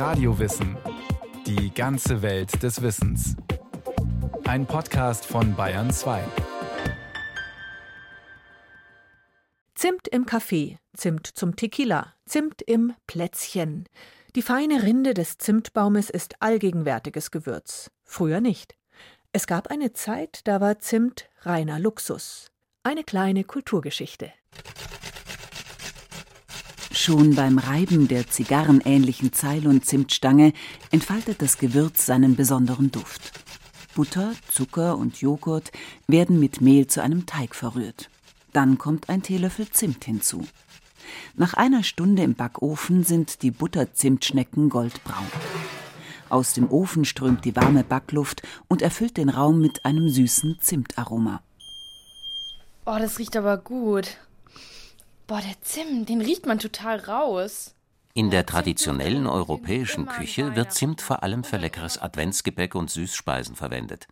Radiowissen. Die ganze Welt des Wissens. Ein Podcast von Bayern 2. Zimt im Kaffee, Zimt zum Tequila, Zimt im Plätzchen. Die feine Rinde des Zimtbaumes ist allgegenwärtiges Gewürz. Früher nicht. Es gab eine Zeit, da war Zimt reiner Luxus. Eine kleine Kulturgeschichte. Schon beim Reiben der zigarrenähnlichen Ceylon-Zimtstange entfaltet das Gewürz seinen besonderen Duft. Butter, Zucker und Joghurt werden mit Mehl zu einem Teig verrührt. Dann kommt ein Teelöffel Zimt hinzu. Nach einer Stunde im Backofen sind die Butterzimtschnecken goldbraun. Aus dem Ofen strömt die warme Backluft und erfüllt den Raum mit einem süßen Zimtaroma. Oh, das riecht aber gut. Boah, der Zimt, den riecht man total raus. In der traditionellen europäischen Küche wird Zimt vor allem für leckeres Adventsgebäck und Süßspeisen verwendet.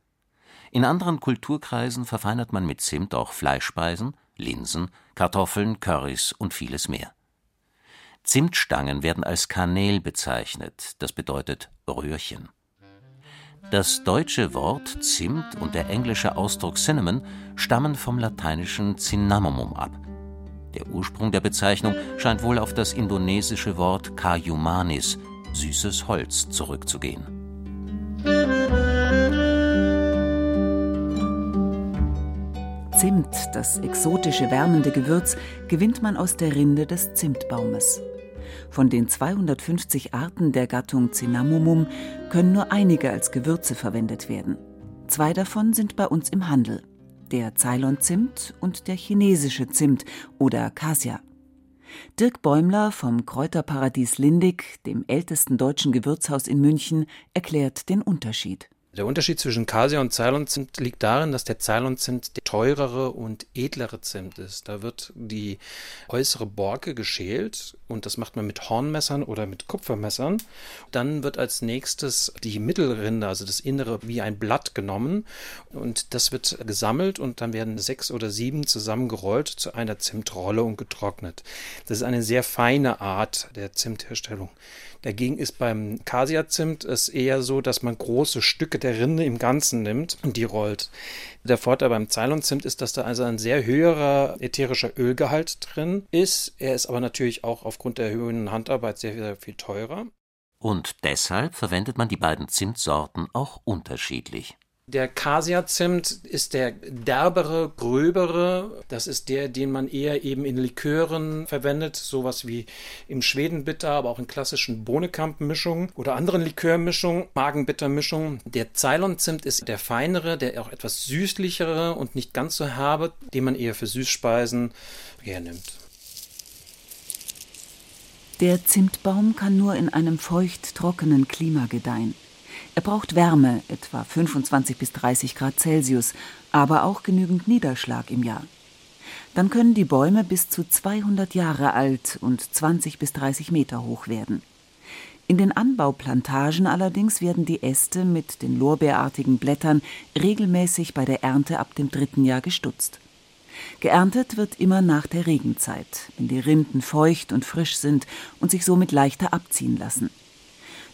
In anderen Kulturkreisen verfeinert man mit Zimt auch Fleischspeisen, Linsen, Kartoffeln, Currys und vieles mehr. Zimtstangen werden als Kanel bezeichnet, das bedeutet Röhrchen. Das deutsche Wort Zimt und der englische Ausdruck Cinnamon stammen vom lateinischen Cinnamomum ab. Der Ursprung der Bezeichnung scheint wohl auf das indonesische Wort Kayumanis, süßes Holz, zurückzugehen. Zimt, das exotische wärmende Gewürz, gewinnt man aus der Rinde des Zimtbaumes. Von den 250 Arten der Gattung Cinnamomum können nur einige als Gewürze verwendet werden. Zwei davon sind bei uns im Handel: der Ceylon-Zimt und der chinesische Zimt oder Cassia. Dirk Bäumler vom Kräuterparadies Lindig, dem ältesten deutschen Gewürzhaus in München, erklärt den Unterschied. Der Unterschied zwischen Casia und Ceylon-Zimt liegt darin, dass der Ceylon-Zimt der teurere und edlere Zimt ist. Da wird die äußere Borke geschält und das macht man mit Hornmessern oder mit Kupfermessern. Dann wird als nächstes die Mittelrinde, also das Innere, wie ein Blatt genommen und das wird gesammelt und dann werden sechs oder sieben zusammengerollt zu einer Zimtrolle und getrocknet. Das ist eine sehr feine Art der Zimtherstellung. Dagegen ist beim Casia-Zimt es eher so, dass man große Stücke der Rinde im Ganzen nimmt und die rollt. Der Vorteil beim Ceylon-Zimt ist, dass da also ein sehr höherer ätherischer Ölgehalt drin ist. Er ist aber natürlich auch aufgrund der höheren Handarbeit sehr, sehr viel teurer. Und deshalb verwendet man die beiden Zimtsorten auch unterschiedlich. Der Casia-Zimt ist der derbere, gröbere. Das ist der, den man eher eben in Likören verwendet, sowas wie im Schwedenbitter, aber auch in klassischen Bohnekamp-Mischungen oder anderen Likörmischungen, Magenbitter-Mischungen. Der Ceylon-Zimt ist der feinere, der auch etwas süßlichere und nicht ganz so herbe, den man eher für Süßspeisen hernimmt. Der Zimtbaum kann nur in einem feucht-trockenen Klima gedeihen. Er braucht Wärme, etwa 25 bis 30 Grad Celsius, aber auch genügend Niederschlag im Jahr. Dann können die Bäume bis zu 200 Jahre alt und 20 bis 30 Meter hoch werden. In den Anbauplantagen allerdings werden die Äste mit den lorbeerartigen Blättern regelmäßig bei der Ernte ab dem dritten Jahr gestutzt. Geerntet wird immer nach der Regenzeit, wenn die Rinden feucht und frisch sind und sich somit leichter abziehen lassen.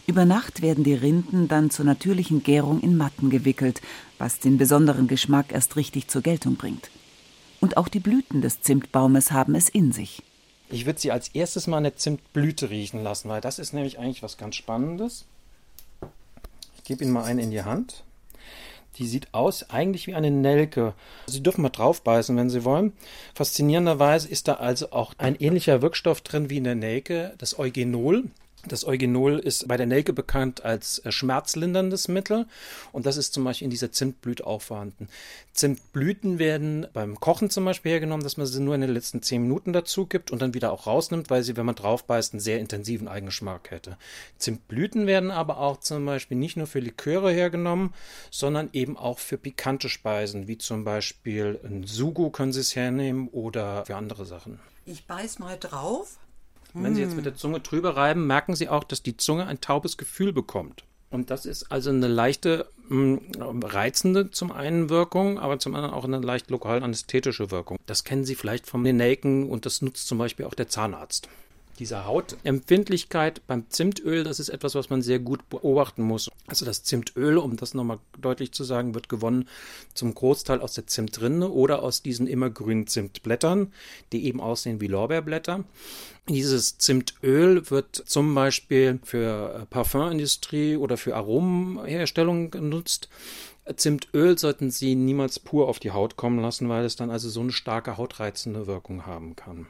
Über Nacht werden die Rinden dann zur natürlichen Gärung in Matten gewickelt, was den besonderen Geschmack erst richtig zur Geltung bringt. Und auch die Blüten des Zimtbaumes haben es in sich. Ich würde sie als erstes mal eine Zimtblüte riechen lassen, weil das ist nämlich eigentlich was ganz Spannendes. Ich gebe Ihnen mal eine in die Hand. Die sieht aus eigentlich wie eine Nelke. Sie dürfen mal draufbeißen, wenn Sie wollen. Faszinierenderweise ist da also auch ein ähnlicher Wirkstoff drin wie in der Nelke, das Eugenol. Das Eugenol ist bei der Nelke bekannt als äh, schmerzlinderndes Mittel und das ist zum Beispiel in dieser Zimtblüte auch vorhanden. Zimtblüten werden beim Kochen zum Beispiel hergenommen, dass man sie nur in den letzten zehn Minuten dazu gibt und dann wieder auch rausnimmt, weil sie, wenn man drauf beißt, einen sehr intensiven Eigengeschmack hätte. Zimtblüten werden aber auch zum Beispiel nicht nur für Liköre hergenommen, sondern eben auch für pikante Speisen, wie zum Beispiel ein Sugo können Sie es hernehmen oder für andere Sachen. Ich beiß mal drauf. Wenn Sie jetzt mit der Zunge drüber reiben, merken Sie auch, dass die Zunge ein taubes Gefühl bekommt. Und das ist also eine leichte, mh, reizende zum einen Wirkung, aber zum anderen auch eine leicht lokal anästhetische Wirkung. Das kennen Sie vielleicht vom Nelken und das nutzt zum Beispiel auch der Zahnarzt. Diese Hautempfindlichkeit beim Zimtöl, das ist etwas, was man sehr gut beobachten muss. Also das Zimtöl, um das nochmal deutlich zu sagen, wird gewonnen zum Großteil aus der Zimtrinde oder aus diesen immergrünen Zimtblättern, die eben aussehen wie Lorbeerblätter. Dieses Zimtöl wird zum Beispiel für äh, Parfümindustrie oder für Aromenherstellung genutzt. Zimtöl sollten Sie niemals pur auf die Haut kommen lassen, weil es dann also so eine starke hautreizende Wirkung haben kann.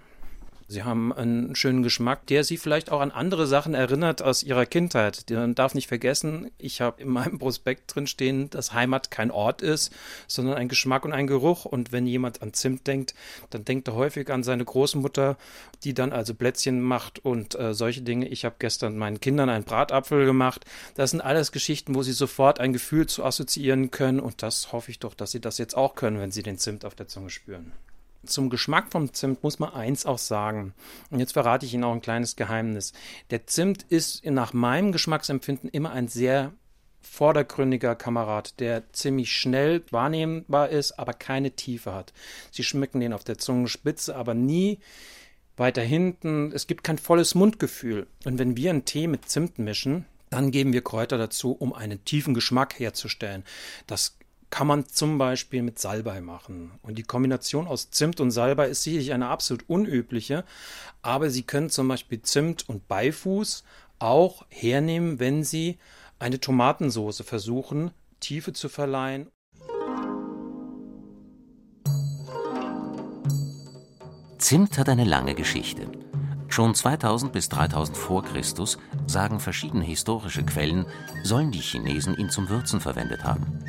Sie haben einen schönen Geschmack, der Sie vielleicht auch an andere Sachen erinnert aus Ihrer Kindheit. Man darf nicht vergessen, ich habe in meinem Prospekt drin stehen, dass Heimat kein Ort ist, sondern ein Geschmack und ein Geruch. Und wenn jemand an Zimt denkt, dann denkt er häufig an seine Großmutter, die dann also Plätzchen macht und äh, solche Dinge. Ich habe gestern meinen Kindern einen Bratapfel gemacht. Das sind alles Geschichten, wo Sie sofort ein Gefühl zu assoziieren können. Und das hoffe ich doch, dass Sie das jetzt auch können, wenn Sie den Zimt auf der Zunge spüren. Zum Geschmack vom Zimt muss man eins auch sagen. Und jetzt verrate ich Ihnen auch ein kleines Geheimnis. Der Zimt ist nach meinem Geschmacksempfinden immer ein sehr vordergründiger Kamerad, der ziemlich schnell wahrnehmbar ist, aber keine Tiefe hat. Sie schmecken den auf der Zungenspitze, aber nie weiter hinten. Es gibt kein volles Mundgefühl. Und wenn wir einen Tee mit Zimt mischen, dann geben wir Kräuter dazu, um einen tiefen Geschmack herzustellen. Das kann man zum Beispiel mit Salbei machen. Und die Kombination aus Zimt und Salbei ist sicherlich eine absolut unübliche, aber Sie können zum Beispiel Zimt und Beifuß auch hernehmen, wenn Sie eine Tomatensauce versuchen, Tiefe zu verleihen. Zimt hat eine lange Geschichte. Schon 2000 bis 3000 vor Christus, sagen verschiedene historische Quellen, sollen die Chinesen ihn zum Würzen verwendet haben.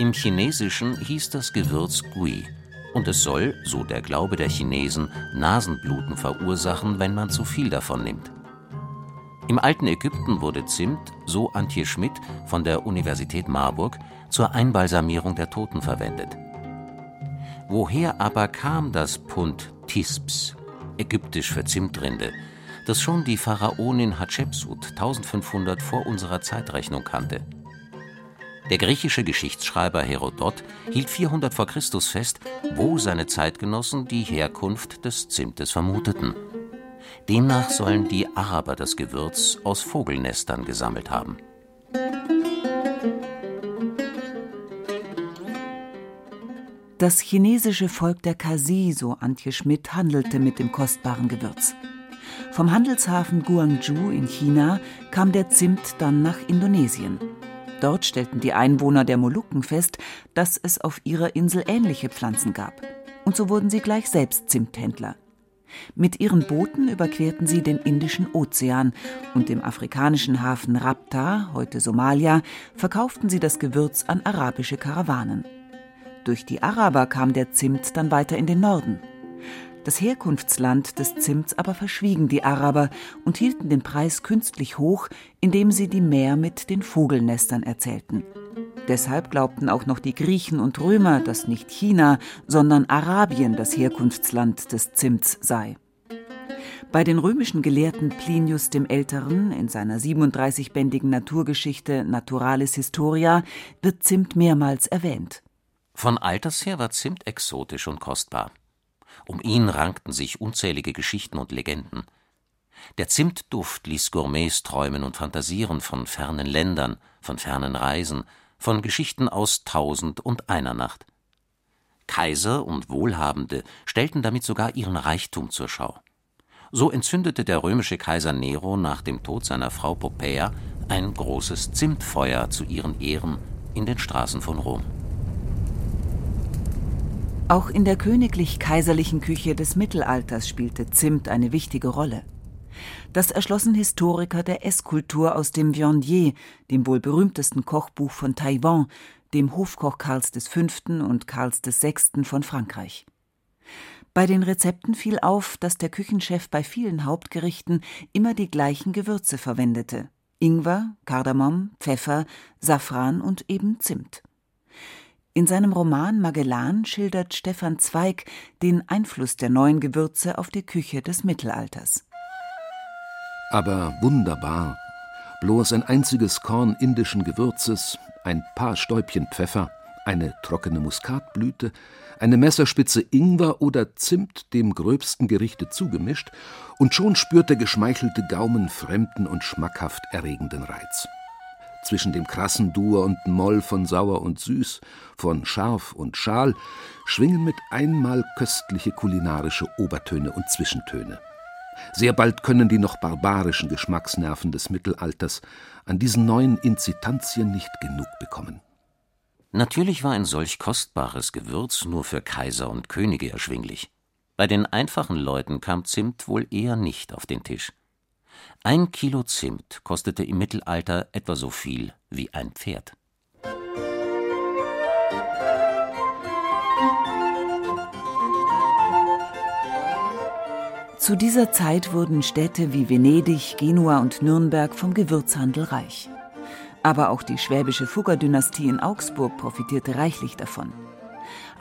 Im Chinesischen hieß das Gewürz Gui und es soll, so der Glaube der Chinesen, Nasenbluten verursachen, wenn man zu viel davon nimmt. Im alten Ägypten wurde Zimt, so Antje Schmidt von der Universität Marburg, zur Einbalsamierung der Toten verwendet. Woher aber kam das Pund Tisps, ägyptisch für Zimtrinde, das schon die Pharaonin Hatschepsut 1500 vor unserer Zeitrechnung kannte? Der griechische Geschichtsschreiber Herodot hielt 400 v. Chr. fest, wo seine Zeitgenossen die Herkunft des Zimtes vermuteten. Demnach sollen die Araber das Gewürz aus Vogelnestern gesammelt haben. Das chinesische Volk der Kasi, so Antje Schmidt, handelte mit dem kostbaren Gewürz. Vom Handelshafen Guangzhou in China kam der Zimt dann nach Indonesien. Dort stellten die Einwohner der Molukken fest, dass es auf ihrer Insel ähnliche Pflanzen gab. Und so wurden sie gleich selbst Zimthändler. Mit ihren Booten überquerten sie den Indischen Ozean und im afrikanischen Hafen Rabta, heute Somalia, verkauften sie das Gewürz an arabische Karawanen. Durch die Araber kam der Zimt dann weiter in den Norden. Das Herkunftsland des Zimts aber verschwiegen die Araber und hielten den Preis künstlich hoch, indem sie die Meer mit den Vogelnestern erzählten. Deshalb glaubten auch noch die Griechen und Römer, dass nicht China, sondern Arabien das Herkunftsland des Zimts sei. Bei den römischen Gelehrten Plinius dem Älteren in seiner 37-bändigen Naturgeschichte Naturalis Historia wird Zimt mehrmals erwähnt. Von alters her war Zimt exotisch und kostbar. Um ihn rankten sich unzählige Geschichten und Legenden. Der Zimtduft ließ Gourmets träumen und fantasieren von fernen Ländern, von fernen Reisen, von Geschichten aus Tausend und einer Nacht. Kaiser und Wohlhabende stellten damit sogar ihren Reichtum zur Schau. So entzündete der römische Kaiser Nero nach dem Tod seiner Frau Poppaea ein großes Zimtfeuer zu ihren Ehren in den Straßen von Rom. Auch in der königlich-kaiserlichen Küche des Mittelalters spielte Zimt eine wichtige Rolle. Das erschlossen Historiker der Esskultur aus dem Viandier, dem wohl berühmtesten Kochbuch von Taiwan, dem Hofkoch Karls V. und Karls VI. von Frankreich. Bei den Rezepten fiel auf, dass der Küchenchef bei vielen Hauptgerichten immer die gleichen Gewürze verwendete: Ingwer, Kardamom, Pfeffer, Safran und eben Zimt. In seinem Roman Magellan schildert Stefan Zweig den Einfluss der neuen Gewürze auf die Küche des Mittelalters. Aber wunderbar. Bloß ein einziges Korn indischen Gewürzes, ein paar Stäubchen Pfeffer, eine trockene Muskatblüte, eine Messerspitze Ingwer oder Zimt dem gröbsten Gerichte zugemischt, und schon spürt der geschmeichelte Gaumen fremden und schmackhaft erregenden Reiz. Zwischen dem krassen Dur und Moll von sauer und süß, von scharf und schal, schwingen mit einmal köstliche kulinarische Obertöne und Zwischentöne. Sehr bald können die noch barbarischen Geschmacksnerven des Mittelalters an diesen neuen Inzitantien nicht genug bekommen. Natürlich war ein solch kostbares Gewürz nur für Kaiser und Könige erschwinglich. Bei den einfachen Leuten kam Zimt wohl eher nicht auf den Tisch. Ein Kilo Zimt kostete im Mittelalter etwa so viel wie ein Pferd. Zu dieser Zeit wurden Städte wie Venedig, Genua und Nürnberg vom Gewürzhandel reich. Aber auch die schwäbische Fugger-Dynastie in Augsburg profitierte reichlich davon.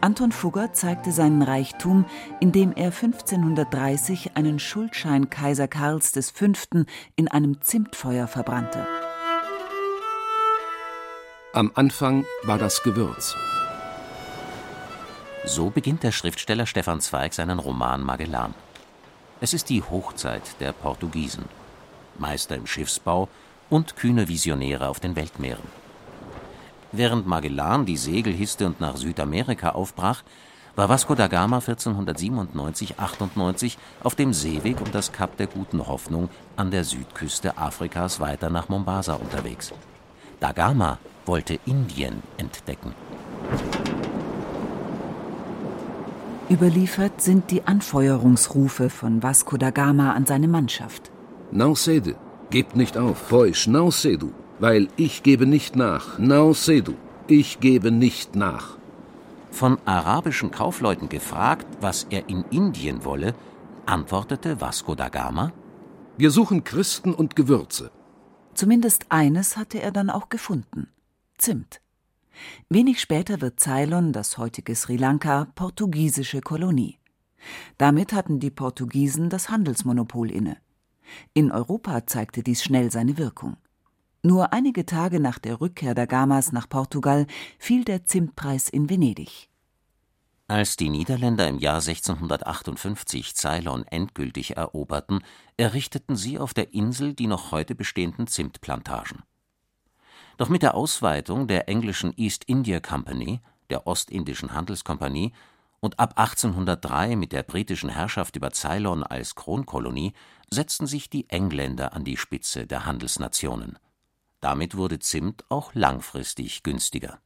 Anton Fugger zeigte seinen Reichtum, indem er 1530 einen Schuldschein Kaiser Karls V. in einem Zimtfeuer verbrannte. Am Anfang war das Gewürz. So beginnt der Schriftsteller Stefan Zweig seinen Roman Magellan. Es ist die Hochzeit der Portugiesen. Meister im Schiffsbau und kühne Visionäre auf den Weltmeeren. Während Magellan die Segel hisste und nach Südamerika aufbrach, war Vasco da Gama 1497/98 auf dem Seeweg um das Kap der Guten Hoffnung an der Südküste Afrikas weiter nach Mombasa unterwegs. Da Gama wollte Indien entdecken. Überliefert sind die Anfeuerungsrufe von Vasco da Gama an seine Mannschaft. Nausede, gebt nicht auf, Feusch, Nausedu, weil ich gebe nicht nach, Nausedu, ich gebe nicht nach. Von arabischen Kaufleuten gefragt, was er in Indien wolle, antwortete Vasco da Gama: Wir suchen Christen und Gewürze. Zumindest eines hatte er dann auch gefunden: Zimt. Wenig später wird Ceylon, das heutige Sri Lanka, portugiesische Kolonie. Damit hatten die Portugiesen das Handelsmonopol inne. In Europa zeigte dies schnell seine Wirkung. Nur einige Tage nach der Rückkehr der Gamas nach Portugal fiel der Zimtpreis in Venedig. Als die Niederländer im Jahr 1658 Ceylon endgültig eroberten, errichteten sie auf der Insel die noch heute bestehenden Zimtplantagen. Doch mit der Ausweitung der englischen East India Company, der Ostindischen Handelskompanie, und ab 1803 mit der britischen Herrschaft über Ceylon als Kronkolonie setzten sich die Engländer an die Spitze der Handelsnationen. Damit wurde Zimt auch langfristig günstiger.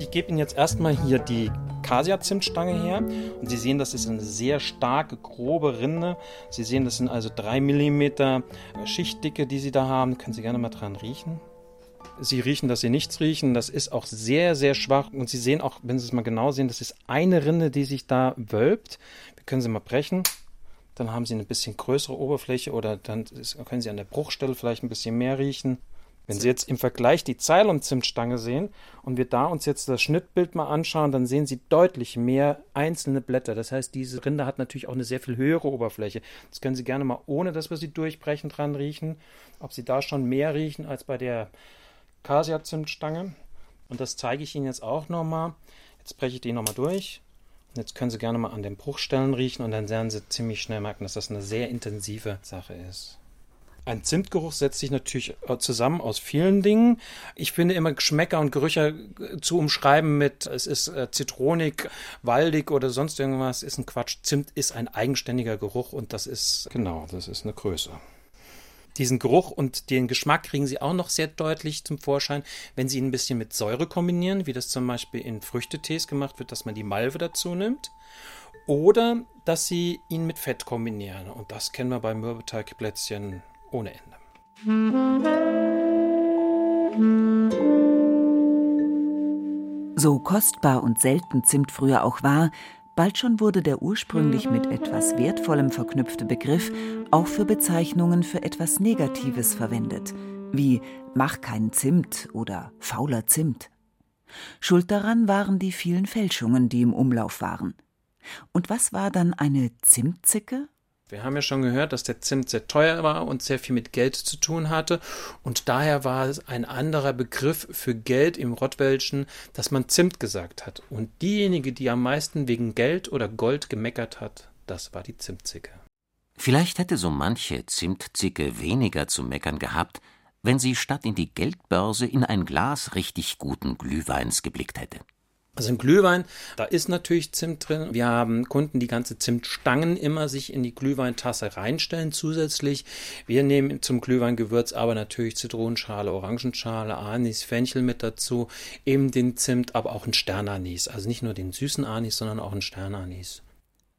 Ich gebe Ihnen jetzt erstmal hier die Cassia-Zimtstange her. Und Sie sehen, das ist eine sehr starke, grobe Rinde. Sie sehen, das sind also 3 mm Schichtdicke, die Sie da haben. Können Sie gerne mal dran riechen. Sie riechen, dass Sie nichts riechen. Das ist auch sehr, sehr schwach. Und Sie sehen auch, wenn Sie es mal genau sehen, das ist eine Rinde, die sich da wölbt. Wir können sie mal brechen. Dann haben Sie eine bisschen größere Oberfläche oder dann können Sie an der Bruchstelle vielleicht ein bisschen mehr riechen. Wenn Sie jetzt im Vergleich die Ceylon-Zimtstange sehen und wir da uns jetzt das Schnittbild mal anschauen, dann sehen Sie deutlich mehr einzelne Blätter. Das heißt, diese Rinde hat natürlich auch eine sehr viel höhere Oberfläche. Das können Sie gerne mal, ohne dass wir sie durchbrechen, dran riechen, ob Sie da schon mehr riechen als bei der Casia-Zimtstange. Und das zeige ich Ihnen jetzt auch nochmal. Jetzt breche ich die nochmal durch. Jetzt können Sie gerne mal an den Bruchstellen riechen und dann werden Sie ziemlich schnell merken, dass das eine sehr intensive Sache ist. Ein Zimtgeruch setzt sich natürlich äh, zusammen aus vielen Dingen. Ich finde immer Geschmäcker und Gerüche äh, zu umschreiben mit, es ist äh, zitronig, waldig oder sonst irgendwas, ist ein Quatsch. Zimt ist ein eigenständiger Geruch und das ist, genau, das ist eine Größe. Diesen Geruch und den Geschmack kriegen Sie auch noch sehr deutlich zum Vorschein, wenn Sie ihn ein bisschen mit Säure kombinieren, wie das zum Beispiel in Früchtetees gemacht wird, dass man die Malve dazu nimmt. Oder dass Sie ihn mit Fett kombinieren. Und das kennen wir bei Mürbeteigplätzchen ohne Ende. So kostbar und selten Zimt früher auch war, bald schon wurde der ursprünglich mit etwas Wertvollem verknüpfte Begriff auch für Bezeichnungen für etwas Negatives verwendet, wie mach keinen Zimt oder fauler Zimt. Schuld daran waren die vielen Fälschungen, die im Umlauf waren. Und was war dann eine Zimtzicke Wir haben ja schon gehört, dass der Zimt sehr teuer war und sehr viel mit Geld zu tun hatte. Und daher war es ein anderer Begriff für Geld im Rottwelschen, dass man Zimt gesagt hat. Und diejenige, die am meisten wegen Geld oder Gold gemeckert hat, das war die Zimtzicke. Vielleicht hätte so manche Zimtzicke weniger zu meckern gehabt, wenn sie statt in die Geldbörse in ein Glas richtig guten Glühweins geblickt hätte. Also im Glühwein, da ist natürlich Zimt drin. Wir haben Kunden, die ganze Zimtstangen immer sich in die Glühweintasse reinstellen zusätzlich. Wir nehmen zum Glühweingewürz aber natürlich Zitronenschale, Orangenschale, Anis, Fenchel mit dazu, eben den Zimt, aber auch ein Sternanis. Also nicht nur den süßen Anis, sondern auch ein Sternanis.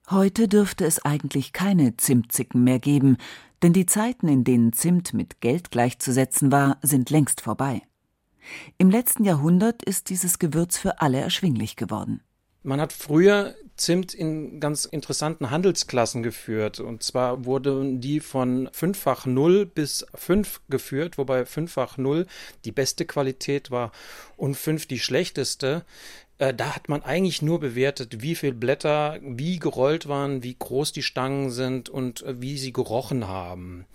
Heute dürfte es eigentlich keine Zimtzicken mehr geben, denn die Zeiten, in denen Zimt mit Geld gleichzusetzen war, sind längst vorbei. Im letzten Jahrhundert ist dieses Gewürz für alle erschwinglich geworden. Man hat früher Zimt in ganz interessanten Handelsklassen geführt. Und zwar wurden die von fünffach null bis fünf geführt, wobei fünffach null die beste Qualität war und fünf die schlechteste. Äh, da hat man eigentlich nur bewertet, wie viele Blätter wie gerollt waren, wie groß die Stangen sind und äh, wie sie gerochen haben.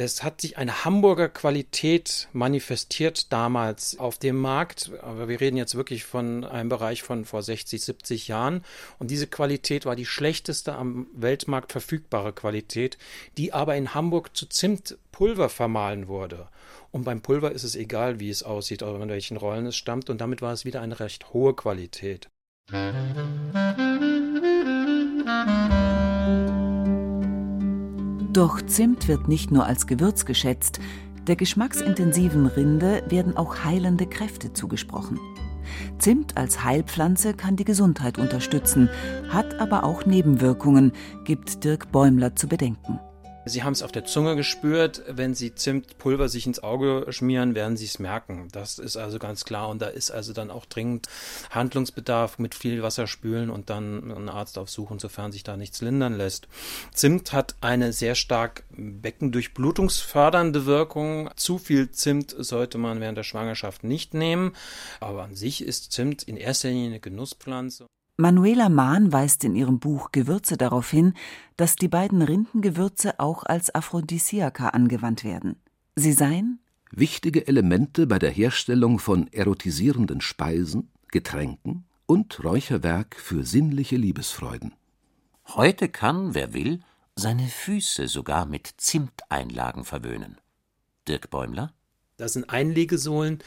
Es hat sich eine Hamburger Qualität manifestiert damals auf dem Markt, aber wir reden jetzt wirklich von einem Bereich von vor 60, 70 Jahren. Und diese Qualität war die schlechteste am Weltmarkt verfügbare Qualität, die aber in Hamburg zu Zimtpulver vermahlen wurde. Und beim Pulver ist es egal, wie es aussieht oder in welchen Rollen es stammt. Und damit war es wieder eine recht hohe Qualität. Doch Zimt wird nicht nur als Gewürz geschätzt. Der geschmacksintensiven Rinde werden auch heilende Kräfte zugesprochen. Zimt als Heilpflanze kann die Gesundheit unterstützen, hat aber auch Nebenwirkungen, gibt Dirk Bäumler zu bedenken. Sie haben es auf der Zunge gespürt. Wenn Sie Zimtpulver sich ins Auge schmieren, werden Sie es merken. Das ist also ganz klar. Und da ist also dann auch dringend Handlungsbedarf mit viel Wasser spülen und dann einen Arzt aufsuchen, sofern sich da nichts lindern lässt. Zimt hat eine sehr stark beckendurchblutungsfördernde Wirkung. Zu viel Zimt sollte man während der Schwangerschaft nicht nehmen. Aber an sich ist Zimt in erster Linie eine Genusspflanze. Manuela Mahn weist in ihrem Buch Gewürze darauf hin, dass die beiden Rindengewürze auch als Aphrodisiaka angewandt werden. Sie seien wichtige Elemente bei der Herstellung von erotisierenden Speisen, Getränken und Räucherwerk für sinnliche Liebesfreuden. Heute kann, wer will, seine Füße sogar mit Zimteinlagen verwöhnen. Dirk Bäumler das sind Einlegesohlen,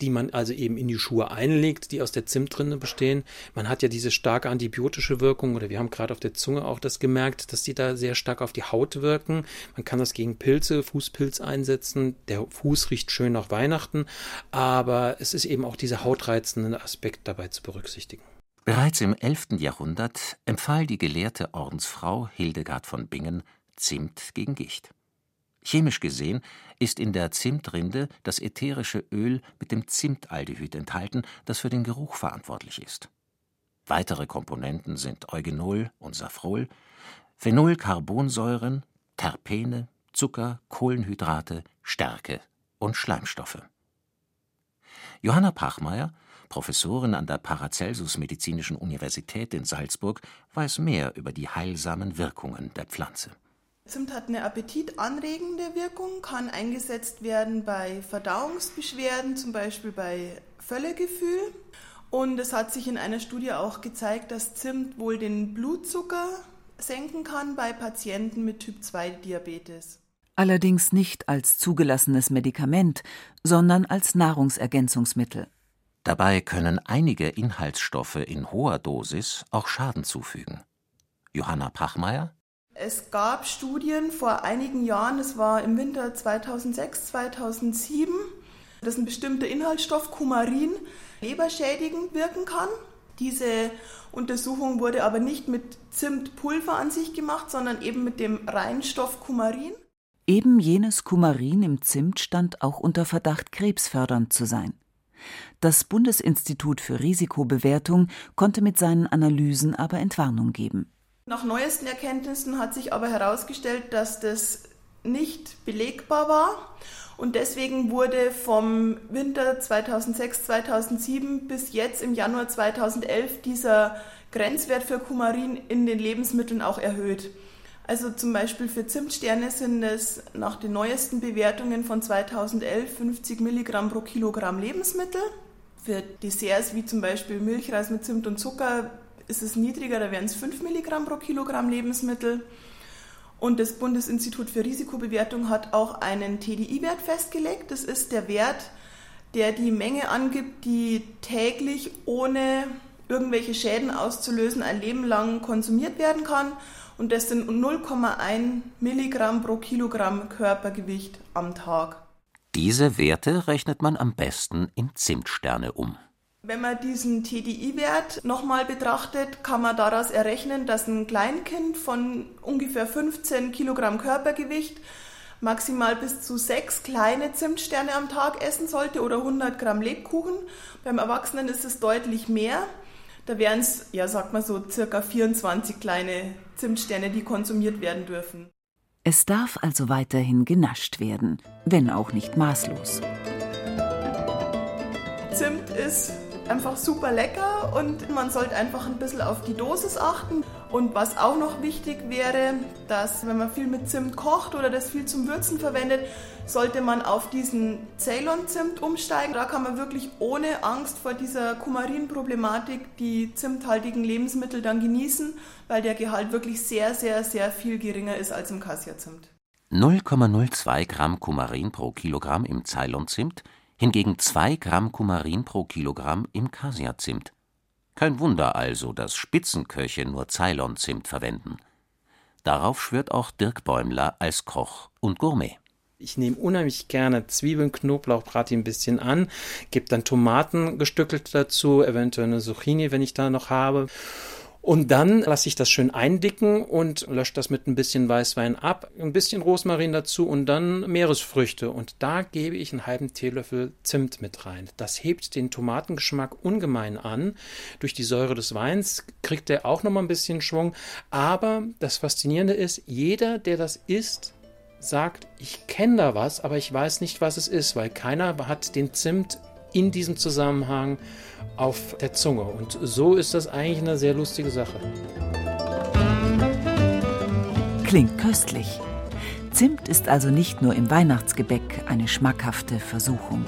die man also eben in die Schuhe einlegt, die aus der Zimtrinde bestehen. Man hat ja diese starke antibiotische Wirkung oder wir haben gerade auf der Zunge auch das gemerkt, dass die da sehr stark auf die Haut wirken. Man kann das gegen Pilze, Fußpilz einsetzen. Der Fuß riecht schön nach Weihnachten, aber es ist eben auch dieser hautreizende Aspekt dabei zu berücksichtigen. Bereits im 11. Jahrhundert empfahl die gelehrte Ordensfrau Hildegard von Bingen Zimt gegen Gicht. Chemisch gesehen ist in der Zimtrinde das ätherische Öl mit dem Zimtaldehyd enthalten, das für den Geruch verantwortlich ist. Weitere Komponenten sind Eugenol und Safrol, Phenolcarbonsäuren, Terpene, Zucker, Kohlenhydrate, Stärke und Schleimstoffe. Johanna Pachmeier, Professorin an der Paracelsus Medizinischen Universität in Salzburg, weiß mehr über die heilsamen Wirkungen der Pflanze Zimt hat eine appetitanregende Wirkung, kann eingesetzt werden bei Verdauungsbeschwerden, zum Beispiel bei Völlegefühl. Und es hat sich in einer Studie auch gezeigt, dass Zimt wohl den Blutzucker senken kann bei Patienten mit Typ-2-Diabetes. Allerdings nicht als zugelassenes Medikament, sondern als Nahrungsergänzungsmittel. Dabei können einige Inhaltsstoffe in hoher Dosis auch Schaden zufügen. Johanna Pachmeier es gab Studien vor einigen Jahren, es war im Winter 2006, 2007, dass ein bestimmter Inhaltsstoff, Kumarin, leberschädigend wirken kann. Diese Untersuchung wurde aber nicht mit Zimtpulver an sich gemacht, sondern eben mit dem Reinstoff Kumarin. Eben jenes Kumarin im Zimt stand auch unter Verdacht, krebsfördernd zu sein. Das Bundesinstitut für Risikobewertung konnte mit seinen Analysen aber Entwarnung geben. Nach neuesten Erkenntnissen hat sich aber herausgestellt, dass das nicht belegbar war. Und deswegen wurde vom Winter 2006-2007 bis jetzt im Januar 2011 dieser Grenzwert für Kumarin in den Lebensmitteln auch erhöht. Also zum Beispiel für Zimtsterne sind es nach den neuesten Bewertungen von 2011 50 Milligramm pro Kilogramm Lebensmittel. Für Desserts wie zum Beispiel Milchreis mit Zimt und Zucker ist es niedriger, da wären es 5 Milligramm pro Kilogramm Lebensmittel. Und das Bundesinstitut für Risikobewertung hat auch einen TDI-Wert festgelegt. Das ist der Wert, der die Menge angibt, die täglich ohne irgendwelche Schäden auszulösen ein Leben lang konsumiert werden kann. Und das sind 0,1 Milligramm pro Kilogramm Körpergewicht am Tag. Diese Werte rechnet man am besten in Zimtsterne um. Wenn man diesen TDI-Wert nochmal betrachtet, kann man daraus errechnen, dass ein Kleinkind von ungefähr 15 Kilogramm Körpergewicht maximal bis zu sechs kleine Zimtsterne am Tag essen sollte oder 100 Gramm Lebkuchen. Beim Erwachsenen ist es deutlich mehr. Da wären es, ja, sagt man so, circa 24 kleine Zimtsterne, die konsumiert werden dürfen. Es darf also weiterhin genascht werden, wenn auch nicht maßlos. Zimt ist einfach super lecker und man sollte einfach ein bisschen auf die Dosis achten. Und was auch noch wichtig wäre, dass wenn man viel mit Zimt kocht oder das viel zum Würzen verwendet, sollte man auf diesen Ceylon-Zimt umsteigen. Da kann man wirklich ohne Angst vor dieser Kumarin-Problematik die zimthaltigen Lebensmittel dann genießen, weil der Gehalt wirklich sehr, sehr, sehr viel geringer ist als im Cassia-Zimt. 0,02 Gramm Kumarin pro Kilogramm im Ceylon-Zimt hingegen 2 Gramm Kumarin pro Kilogramm im Cassia-Zimt. Kein Wunder also, dass Spitzenköche nur Ceylon-Zimt verwenden. Darauf schwört auch Dirk Bäumler als Koch und Gourmet. Ich nehme unheimlich gerne Zwiebeln, Knoblauch, brate die ein bisschen an, gebe dann Tomaten gestückelt dazu, eventuell eine Zucchini, wenn ich da noch habe. Und dann lasse ich das schön eindicken und lösche das mit ein bisschen Weißwein ab, ein bisschen Rosmarin dazu und dann Meeresfrüchte. Und da gebe ich einen halben Teelöffel Zimt mit rein. Das hebt den Tomatengeschmack ungemein an. Durch die Säure des Weins kriegt er auch nochmal ein bisschen Schwung. Aber das Faszinierende ist, jeder, der das isst, sagt, ich kenne da was, aber ich weiß nicht, was es ist, weil keiner hat den Zimt in diesem Zusammenhang auf der Zunge. Und so ist das eigentlich eine sehr lustige Sache. Klingt köstlich. Zimt ist also nicht nur im Weihnachtsgebäck eine schmackhafte Versuchung.